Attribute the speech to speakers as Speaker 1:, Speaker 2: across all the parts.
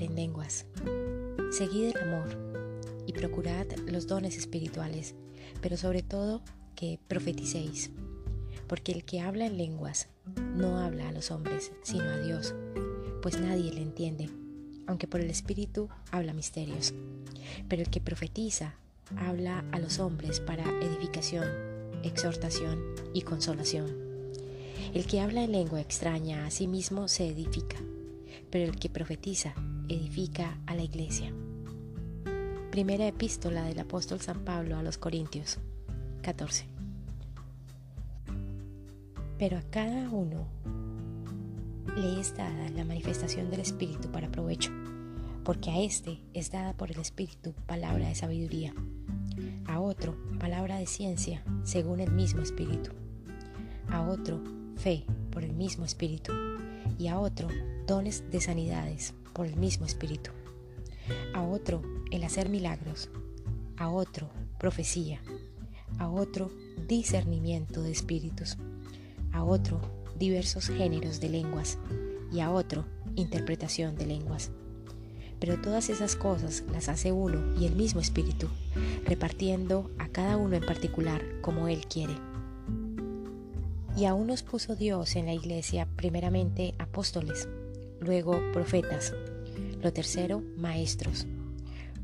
Speaker 1: en lenguas. Seguid el amor y procurad los dones espirituales, pero sobre todo que profeticéis, porque el que habla en lenguas no habla a los hombres, sino a Dios, pues nadie le entiende, aunque por el Espíritu habla misterios. Pero el que profetiza habla a los hombres para edificación, exhortación y consolación. El que habla en lengua extraña a sí mismo se edifica, pero el que profetiza edifica a la iglesia. Primera epístola del apóstol San Pablo a los Corintios 14. Pero a cada uno le es dada la manifestación del Espíritu para provecho, porque a éste es dada por el Espíritu palabra de sabiduría, a otro palabra de ciencia según el mismo Espíritu, a otro fe por el mismo Espíritu, y a otro dones de sanidades por el mismo Espíritu, a otro el hacer milagros, a otro profecía, a otro discernimiento de espíritus, a otro diversos géneros de lenguas y a otro interpretación de lenguas. Pero todas esas cosas las hace uno y el mismo espíritu, repartiendo a cada uno en particular como él quiere. Y aún nos puso Dios en la iglesia primeramente apóstoles, luego profetas, lo tercero maestros,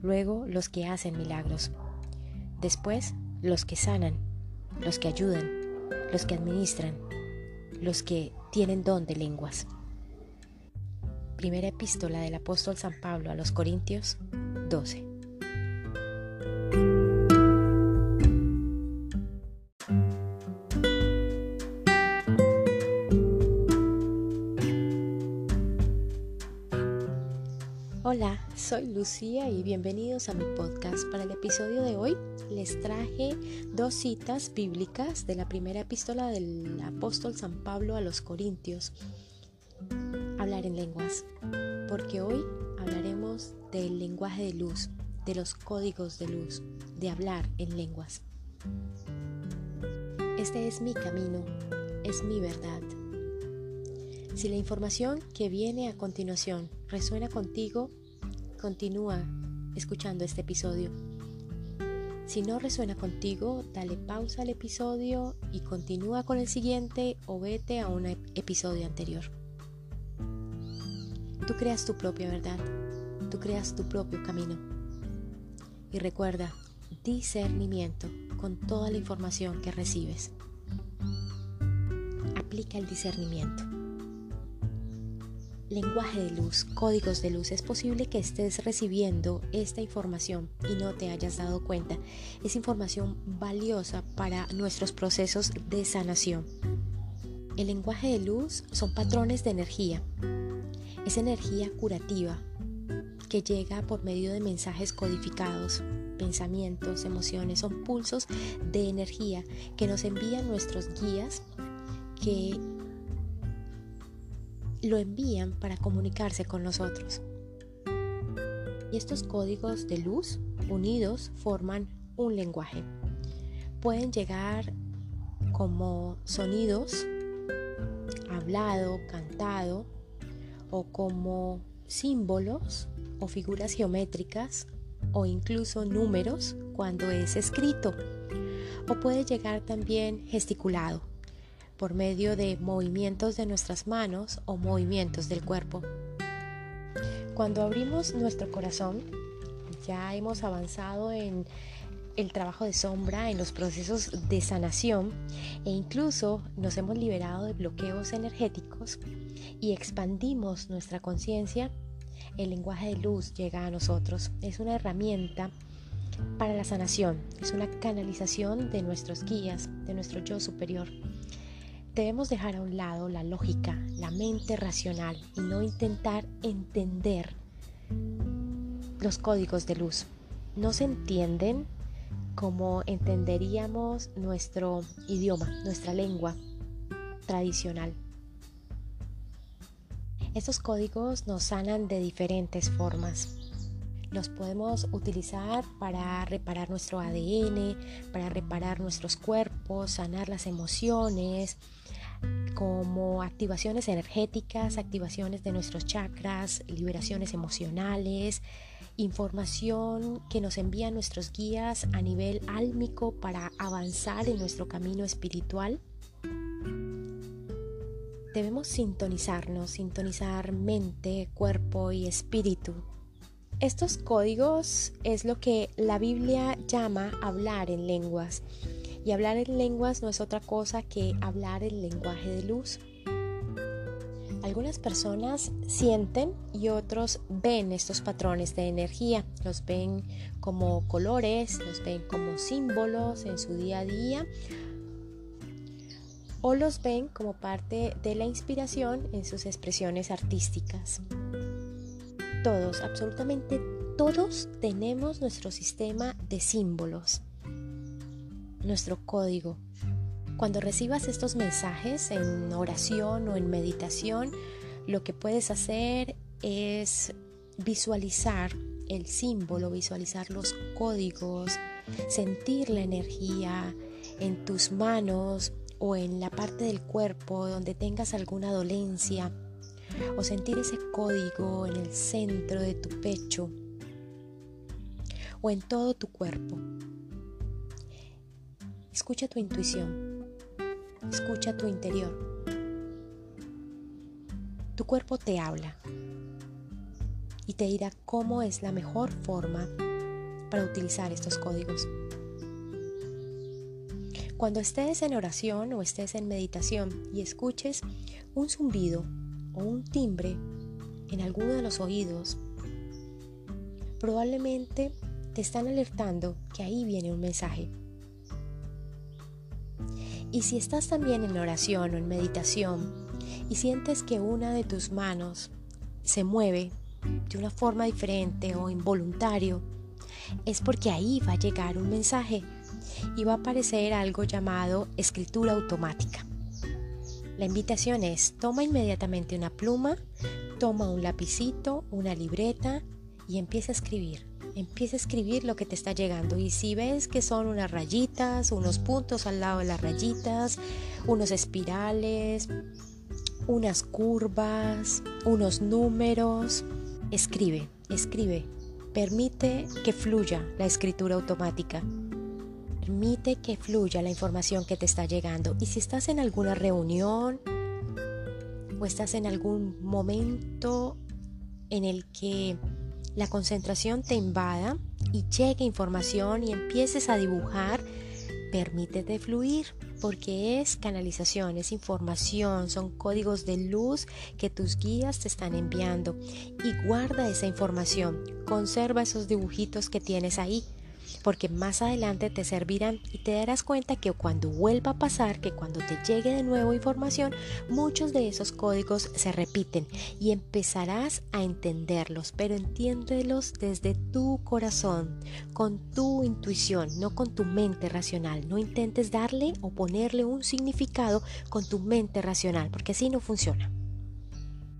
Speaker 1: luego los que hacen milagros, después los que sanan, los que ayudan, los que administran, los que tienen don de lenguas. Primera epístola del apóstol San Pablo a los Corintios 12. Soy Lucía y bienvenidos a mi podcast. Para el episodio de hoy les traje dos citas bíblicas de la primera epístola del apóstol San Pablo a los Corintios. Hablar en lenguas, porque hoy hablaremos del lenguaje de luz, de los códigos de luz, de hablar en lenguas. Este es mi camino, es mi verdad si la información que viene a continuación resuena contigo, continúa escuchando este episodio. Si no resuena contigo, dale pausa al episodio y continúa con el siguiente o vete a un episodio anterior. Tú creas tu propia verdad, tú creas tu propio camino. Y recuerda, discernimiento con toda la información que recibes. Aplica el discernimiento lenguaje de luz, códigos de luz. Es posible que estés recibiendo esta información y no te hayas dado cuenta. Es información valiosa para nuestros procesos de sanación. El lenguaje de luz son patrones de energía. Es energía curativa que llega por medio de mensajes codificados, pensamientos, emociones, son pulsos de energía que nos envían nuestros guías que lo envían para comunicarse con nosotros. Y estos códigos de luz unidos forman un lenguaje. Pueden llegar como sonidos, hablado, cantado, o como símbolos o figuras geométricas o incluso números cuando es escrito. O puede llegar también gesticulado, por medio de movimientos de nuestras manos o movimientos del cuerpo. Cuando abrimos nuestro corazón, ya hemos avanzado en el trabajo de sombra, en los procesos de sanación e incluso nos hemos liberado de bloqueos energéticos y expandimos nuestra conciencia, el lenguaje de luz llega a nosotros. Es una herramienta para la sanación, es una canalización de nuestros guías, de nuestro yo superior. Debemos dejar a un lado la lógica, la mente racional y no intentar entender los códigos de luz. No se entienden como entenderíamos nuestro idioma, nuestra lengua tradicional. Estos códigos nos sanan de diferentes formas. Los podemos utilizar para reparar nuestro ADN, para reparar nuestros cuerpos, sanar las emociones, como activaciones energéticas, activaciones de nuestros chakras, liberaciones emocionales, información que nos envían nuestros guías a nivel álmico para avanzar en nuestro camino espiritual. Debemos sintonizarnos, sintonizar mente, cuerpo y espíritu. Estos códigos es lo que la Biblia llama hablar en lenguas. Y hablar en lenguas no es otra cosa que hablar el lenguaje de luz. Algunas personas sienten y otros ven estos patrones de energía. Los ven como colores, los ven como símbolos en su día a día o los ven como parte de la inspiración en sus expresiones artísticas. Todos, absolutamente todos tenemos nuestro sistema de símbolos, nuestro código, cuando recibas estos mensajes en oración o en meditación, lo que puedes hacer es visualizar el símbolo, visualizar los códigos, sentir la energía en tus manos o en la parte del cuerpo donde tengas alguna dolencia o sentir ese código en el centro de tu pecho o en todo tu cuerpo. Escucha tu intuición. Escucha tu interior. Tu cuerpo te habla y te dirá cómo es la mejor forma para utilizar estos códigos. Cuando estés en oración o estés en meditación y escuches un zumbido o un timbre en alguno de los oídos, probablemente te están alertando que ahí viene un mensaje. Y si estás también en oración o en meditación y sientes que una de tus manos se mueve de una forma diferente o involuntario, es porque ahí va a llegar un mensaje y va a aparecer algo llamado escritura automática. La invitación es, toma inmediatamente una pluma, toma un lapicito, una libreta y empieza a escribir empieza a escribir lo que te está llegando y si ves que son unas rayitas, unos puntos al lado de las rayitas, unos espirales, unas curvas, unos números, escribe, escribe. Permite que fluya la escritura automática. Permite que fluya la información que te está llegando. Y si estás en alguna reunión o estás en algún momento en el que la concentración te invada y llegue información y empieces a dibujar, permítete fluir porque es canalización, es información, son códigos de luz que tus guías te están enviando y guarda esa información, conserva esos dibujitos que tienes ahí porque más adelante te servirán y te darás cuenta que cuando vuelva a pasar, que cuando te llegue de nuevo información, muchos de esos códigos se repiten y empezarás a entenderlos, pero entiéndelos desde tu corazón, con tu intuición, no con tu mente racional. No intentes darle o ponerle un significado con tu mente racional, porque así no funciona.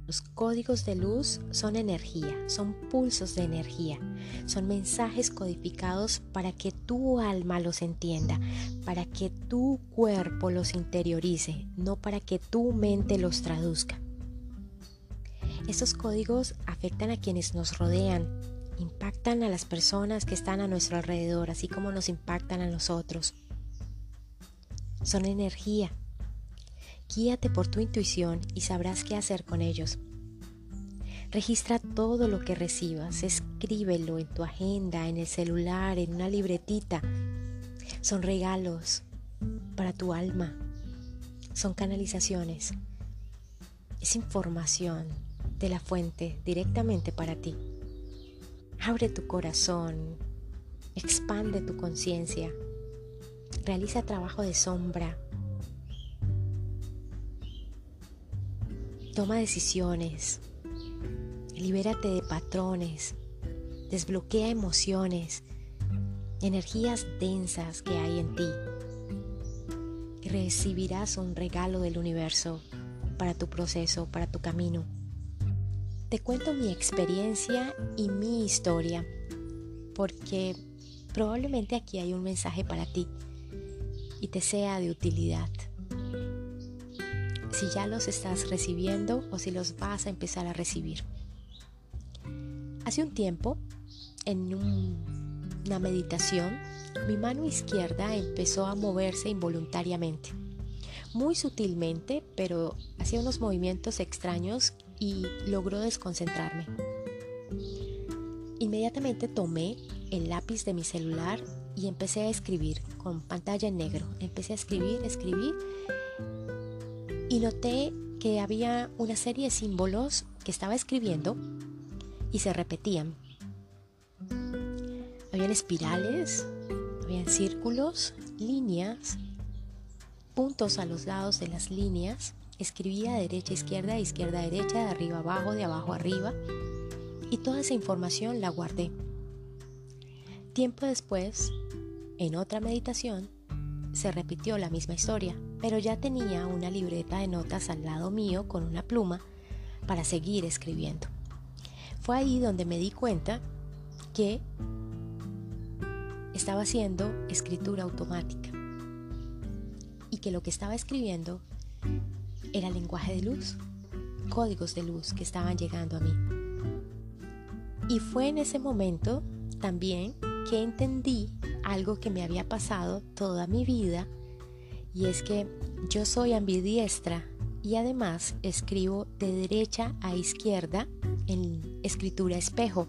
Speaker 1: Los códigos de luz son energía, son pulsos de energía, son mensajes codificados para que tu alma los entienda, para que tu cuerpo los interiorice, no para que tu mente los traduzca. Estos códigos afectan a quienes nos rodean, impactan a las personas que están a nuestro alrededor, así como nos impactan a nosotros. Son energía, Guíate por tu intuición y sabrás qué hacer con ellos. Registra todo lo que recibas, escríbelo en tu agenda, en el celular, en una libretita. Son regalos para tu alma, son canalizaciones, es información de la fuente directamente para ti. Abre tu corazón, expande tu conciencia, realiza trabajo de sombra, Toma decisiones. Libérate de patrones. Desbloquea emociones, energías densas que hay en ti. Recibirás un regalo del universo para tu proceso, para tu camino. Te cuento mi experiencia y mi historia, porque probablemente aquí hay un mensaje para ti y te sea de utilidad. Si ya los estás recibiendo o si los vas a empezar a recibir. Hace un tiempo, en una meditación, mi mano izquierda empezó a moverse involuntariamente, muy sutilmente, pero hacía unos movimientos extraños y logró desconcentrarme. Inmediatamente tomé el lápiz de mi celular y empecé a escribir con pantalla en negro. Empecé a escribir, escribir y noté que había una serie de símbolos que estaba escribiendo y se repetían. Habían espirales, habían círculos, líneas, puntos a los lados de las líneas. Escribía derecha, izquierda, izquierda, derecha, de arriba abajo, de abajo arriba. Y toda esa información la guardé. Tiempo después, en otra meditación, se repitió la misma historia, pero ya tenía una libreta de notas al lado mío con una pluma para seguir escribiendo. Fue ahí donde me di cuenta que estaba haciendo escritura automática y que lo que estaba escribiendo era lenguaje de luz, códigos de luz que estaban llegando a mí. Y fue en ese momento también que entendí algo que me había pasado toda mi vida y es que yo soy ambidiestra y además escribo de derecha a izquierda en escritura espejo.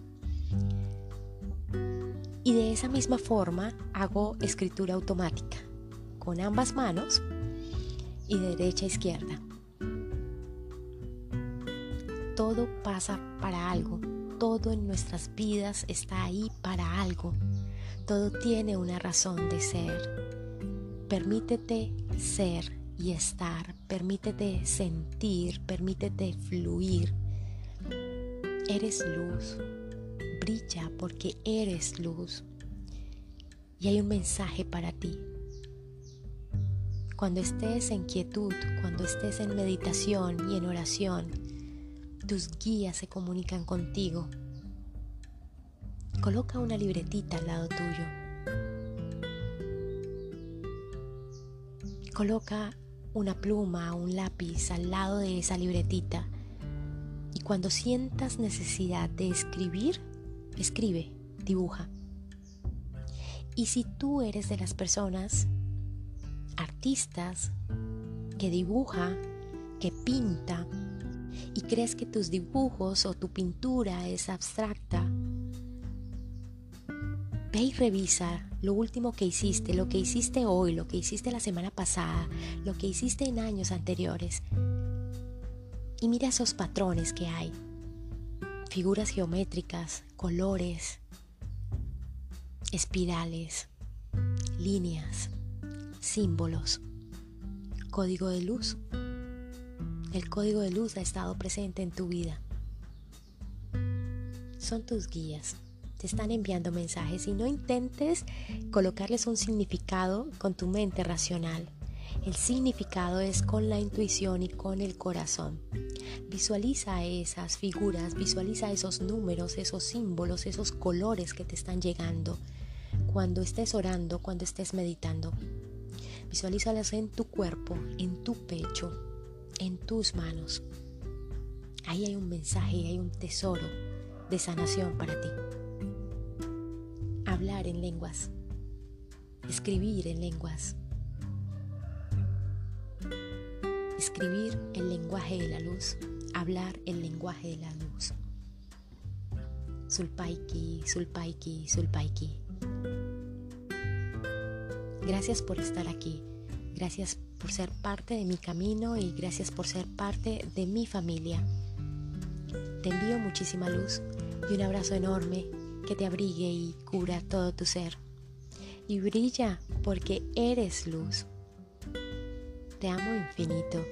Speaker 1: Y de esa misma forma hago escritura automática, con ambas manos y de derecha a izquierda. Todo pasa para algo, todo en nuestras vidas está ahí para algo, todo tiene una razón de ser. Permítete ser y estar, permítete sentir, permítete fluir. Eres luz, brilla porque eres luz. Y hay un mensaje para ti. Cuando estés en quietud, cuando estés en meditación y en oración, tus guías se comunican contigo. Coloca una libretita al lado tuyo. Coloca una pluma, un lápiz al lado de esa libretita. Y cuando sientas necesidad de escribir, escribe, dibuja. Y si tú eres de las personas, artistas, que dibuja, que pinta, y crees que tus dibujos o tu pintura es abstracta, ve y revisa lo último que hiciste, lo que hiciste hoy, lo que hiciste la semana pasada, lo que hiciste en años anteriores. Y mira esos patrones que hay. Figuras geométricas, colores, espirales, líneas, símbolos, código de luz. El código de luz ha estado presente en tu vida. Son tus guías te están enviando mensajes y no intentes colocarles un significado con tu mente racional. El significado es con la intuición y con el corazón. Visualiza esas figuras, visualiza esos números, esos símbolos, esos colores que te están llegando cuando estés orando, cuando estés meditando. Visualízalas en tu cuerpo, en tu pecho, en tus manos. Ahí hay un mensaje, hay un tesoro de sanación para ti hablar en lenguas, escribir en lenguas, escribir el lenguaje de la luz, hablar el lenguaje de la luz. Sulpaiki, Sulpaiki, Sulpaiki. Gracias por estar aquí. Gracias por ser parte de mi camino y gracias por ser parte de mi familia. Te envío muchísima luz y un abrazo enorme que te abrigue y cura todo tu ser. Y brilla porque eres luz. Te amo infinito.